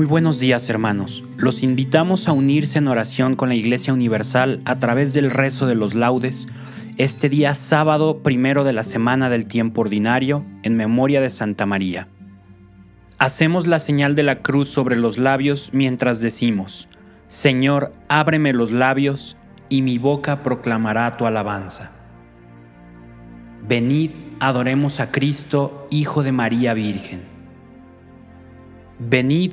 Muy buenos días hermanos. Los invitamos a unirse en oración con la Iglesia Universal a través del rezo de los laudes este día sábado primero de la semana del tiempo ordinario en memoria de Santa María. Hacemos la señal de la cruz sobre los labios mientras decimos, Señor, ábreme los labios y mi boca proclamará tu alabanza. Venid, adoremos a Cristo, Hijo de María Virgen. Venid,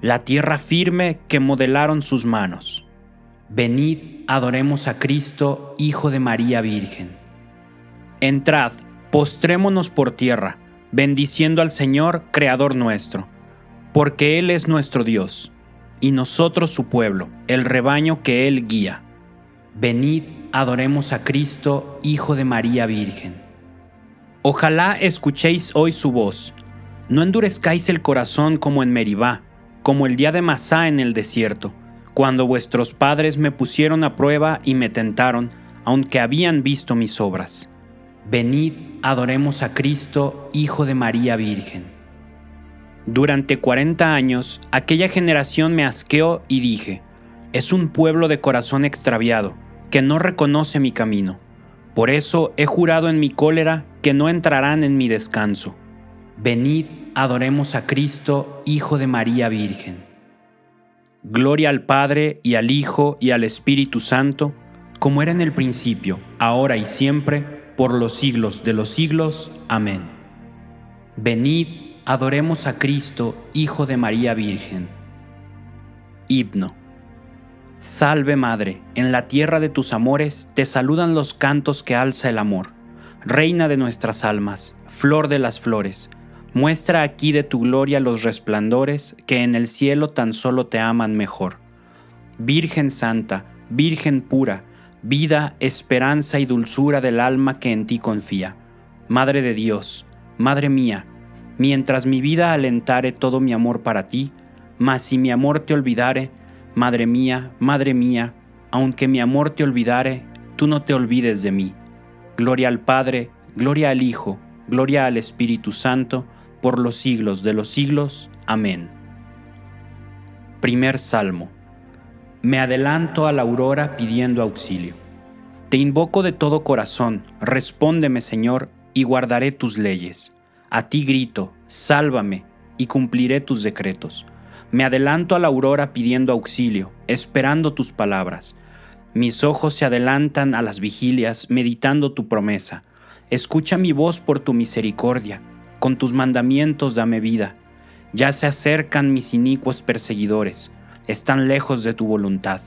la tierra firme que modelaron sus manos. Venid, adoremos a Cristo, Hijo de María Virgen. Entrad, postrémonos por tierra, bendiciendo al Señor, Creador nuestro, porque Él es nuestro Dios, y nosotros su pueblo, el rebaño que Él guía. Venid, adoremos a Cristo, Hijo de María Virgen. Ojalá escuchéis hoy su voz, no endurezcáis el corazón como en Meribá, como el día de Masá en el desierto, cuando vuestros padres me pusieron a prueba y me tentaron, aunque habían visto mis obras. Venid, adoremos a Cristo, Hijo de María Virgen. Durante cuarenta años, aquella generación me asqueó y dije, es un pueblo de corazón extraviado, que no reconoce mi camino. Por eso he jurado en mi cólera que no entrarán en mi descanso. Venid, adoremos a Cristo, Hijo de María Virgen. Gloria al Padre y al Hijo y al Espíritu Santo, como era en el principio, ahora y siempre, por los siglos de los siglos. Amén. Venid, adoremos a Cristo, Hijo de María Virgen. Himno. Salve Madre, en la tierra de tus amores te saludan los cantos que alza el amor. Reina de nuestras almas, flor de las flores, Muestra aquí de tu gloria los resplandores que en el cielo tan solo te aman mejor. Virgen Santa, Virgen pura, vida, esperanza y dulzura del alma que en ti confía. Madre de Dios, Madre mía, mientras mi vida alentare todo mi amor para ti, mas si mi amor te olvidare, Madre mía, Madre mía, aunque mi amor te olvidare, tú no te olvides de mí. Gloria al Padre, gloria al Hijo, gloria al Espíritu Santo, por los siglos de los siglos. Amén. Primer Salmo. Me adelanto a la aurora pidiendo auxilio. Te invoco de todo corazón, respóndeme Señor, y guardaré tus leyes. A ti grito, sálvame, y cumpliré tus decretos. Me adelanto a la aurora pidiendo auxilio, esperando tus palabras. Mis ojos se adelantan a las vigilias, meditando tu promesa. Escucha mi voz por tu misericordia con tus mandamientos dame vida. Ya se acercan mis inicuos perseguidores, están lejos de tu voluntad.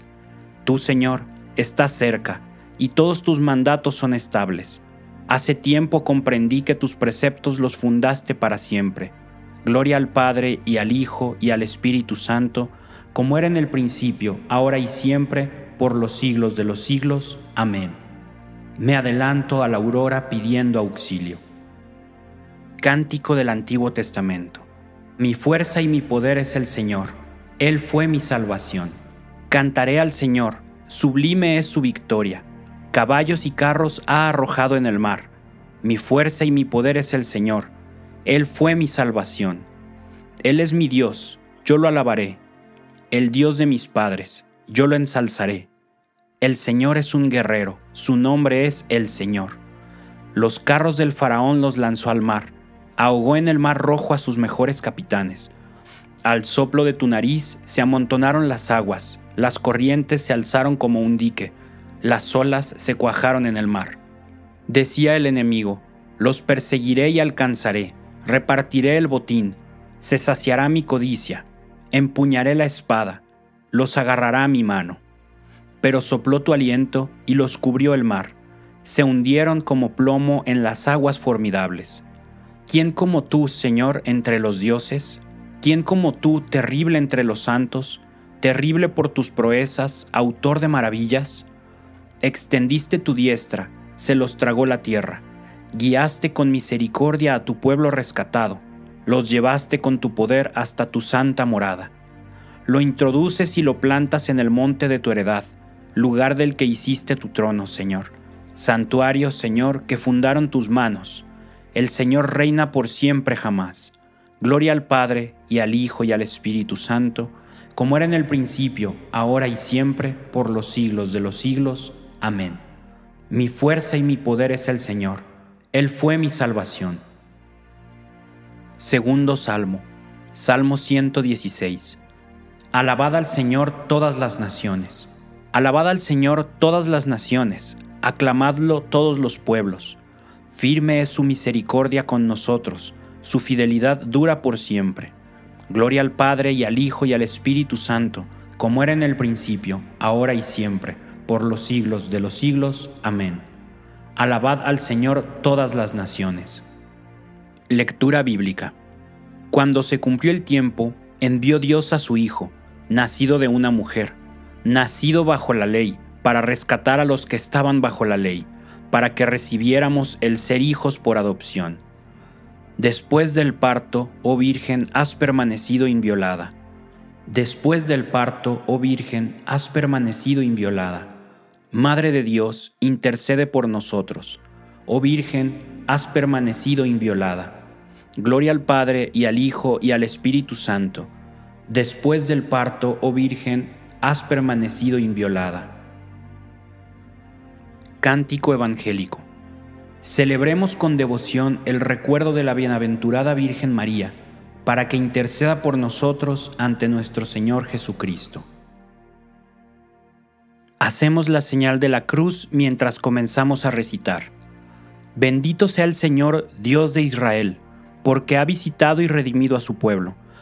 Tú, Señor, estás cerca, y todos tus mandatos son estables. Hace tiempo comprendí que tus preceptos los fundaste para siempre. Gloria al Padre y al Hijo y al Espíritu Santo, como era en el principio, ahora y siempre, por los siglos de los siglos. Amén. Me adelanto a la aurora pidiendo auxilio. Cántico del Antiguo Testamento. Mi fuerza y mi poder es el Señor. Él fue mi salvación. Cantaré al Señor, sublime es su victoria. Caballos y carros ha arrojado en el mar. Mi fuerza y mi poder es el Señor. Él fue mi salvación. Él es mi Dios, yo lo alabaré. El Dios de mis padres, yo lo ensalzaré. El Señor es un guerrero, su nombre es el Señor. Los carros del faraón los lanzó al mar ahogó en el mar rojo a sus mejores capitanes. Al soplo de tu nariz se amontonaron las aguas, las corrientes se alzaron como un dique, las olas se cuajaron en el mar. Decía el enemigo, los perseguiré y alcanzaré, repartiré el botín, se saciará mi codicia, empuñaré la espada, los agarrará mi mano. Pero sopló tu aliento y los cubrió el mar, se hundieron como plomo en las aguas formidables. ¿Quién como tú, Señor, entre los dioses? ¿Quién como tú, terrible entre los santos, terrible por tus proezas, autor de maravillas? Extendiste tu diestra, se los tragó la tierra, guiaste con misericordia a tu pueblo rescatado, los llevaste con tu poder hasta tu santa morada. Lo introduces y lo plantas en el monte de tu heredad, lugar del que hiciste tu trono, Señor. Santuario, Señor, que fundaron tus manos el Señor reina por siempre jamás. Gloria al Padre, y al Hijo, y al Espíritu Santo, como era en el principio, ahora y siempre, por los siglos de los siglos. Amén. Mi fuerza y mi poder es el Señor. Él fue mi salvación. Segundo Salmo. Salmo 116. Alabad al Señor todas las naciones. Alabad al Señor todas las naciones. Aclamadlo todos los pueblos Firme es su misericordia con nosotros, su fidelidad dura por siempre. Gloria al Padre y al Hijo y al Espíritu Santo, como era en el principio, ahora y siempre, por los siglos de los siglos. Amén. Alabad al Señor todas las naciones. Lectura bíblica. Cuando se cumplió el tiempo, envió Dios a su Hijo, nacido de una mujer, nacido bajo la ley, para rescatar a los que estaban bajo la ley para que recibiéramos el ser hijos por adopción. Después del parto, oh Virgen, has permanecido inviolada. Después del parto, oh Virgen, has permanecido inviolada. Madre de Dios, intercede por nosotros. Oh Virgen, has permanecido inviolada. Gloria al Padre y al Hijo y al Espíritu Santo. Después del parto, oh Virgen, has permanecido inviolada. Cántico Evangélico. Celebremos con devoción el recuerdo de la bienaventurada Virgen María, para que interceda por nosotros ante nuestro Señor Jesucristo. Hacemos la señal de la cruz mientras comenzamos a recitar. Bendito sea el Señor, Dios de Israel, porque ha visitado y redimido a su pueblo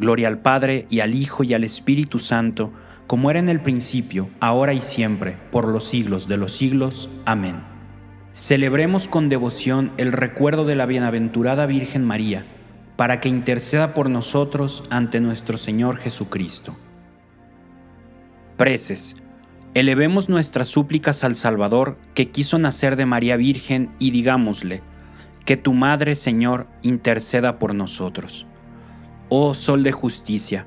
Gloria al Padre y al Hijo y al Espíritu Santo, como era en el principio, ahora y siempre, por los siglos de los siglos. Amén. Celebremos con devoción el recuerdo de la bienaventurada Virgen María, para que interceda por nosotros ante nuestro Señor Jesucristo. Preces. Elevemos nuestras súplicas al Salvador, que quiso nacer de María Virgen, y digámosle, que tu Madre, Señor, interceda por nosotros. Oh Sol de justicia,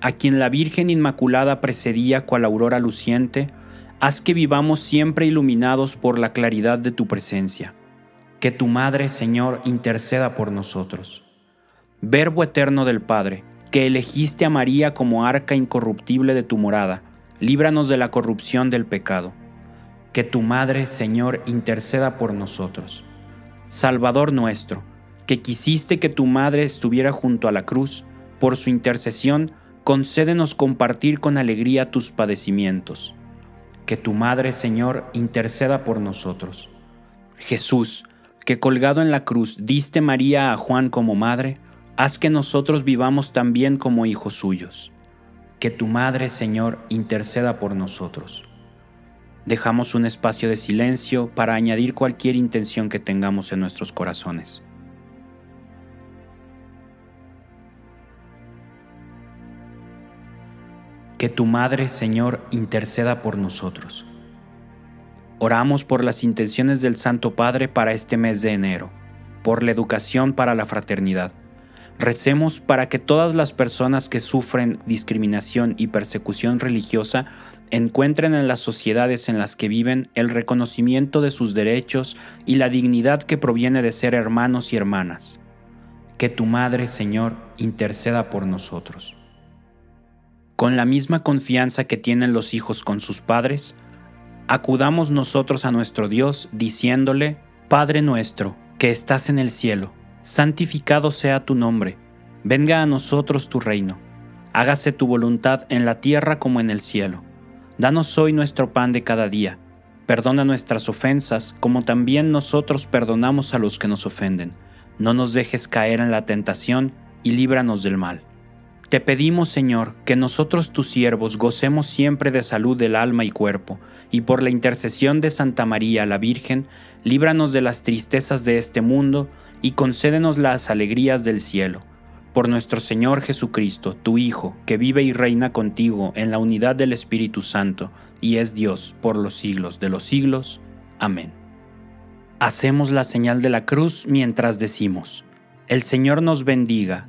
a quien la Virgen Inmaculada precedía cual aurora luciente, haz que vivamos siempre iluminados por la claridad de tu presencia. Que tu Madre, Señor, interceda por nosotros. Verbo eterno del Padre, que elegiste a María como arca incorruptible de tu morada, líbranos de la corrupción del pecado. Que tu Madre, Señor, interceda por nosotros. Salvador nuestro, que quisiste que tu Madre estuviera junto a la cruz, por su intercesión, concédenos compartir con alegría tus padecimientos. Que tu Madre, Señor, interceda por nosotros. Jesús, que colgado en la cruz diste María a Juan como madre, haz que nosotros vivamos también como hijos suyos. Que tu Madre, Señor, interceda por nosotros. Dejamos un espacio de silencio para añadir cualquier intención que tengamos en nuestros corazones. Que tu Madre, Señor, interceda por nosotros. Oramos por las intenciones del Santo Padre para este mes de enero, por la educación para la fraternidad. Recemos para que todas las personas que sufren discriminación y persecución religiosa encuentren en las sociedades en las que viven el reconocimiento de sus derechos y la dignidad que proviene de ser hermanos y hermanas. Que tu Madre, Señor, interceda por nosotros. Con la misma confianza que tienen los hijos con sus padres, acudamos nosotros a nuestro Dios diciéndole, Padre nuestro, que estás en el cielo, santificado sea tu nombre, venga a nosotros tu reino, hágase tu voluntad en la tierra como en el cielo. Danos hoy nuestro pan de cada día, perdona nuestras ofensas como también nosotros perdonamos a los que nos ofenden. No nos dejes caer en la tentación y líbranos del mal. Te pedimos, Señor, que nosotros tus siervos gocemos siempre de salud del alma y cuerpo, y por la intercesión de Santa María la Virgen, líbranos de las tristezas de este mundo y concédenos las alegrías del cielo. Por nuestro Señor Jesucristo, tu Hijo, que vive y reina contigo en la unidad del Espíritu Santo, y es Dios por los siglos de los siglos. Amén. Hacemos la señal de la cruz mientras decimos, El Señor nos bendiga,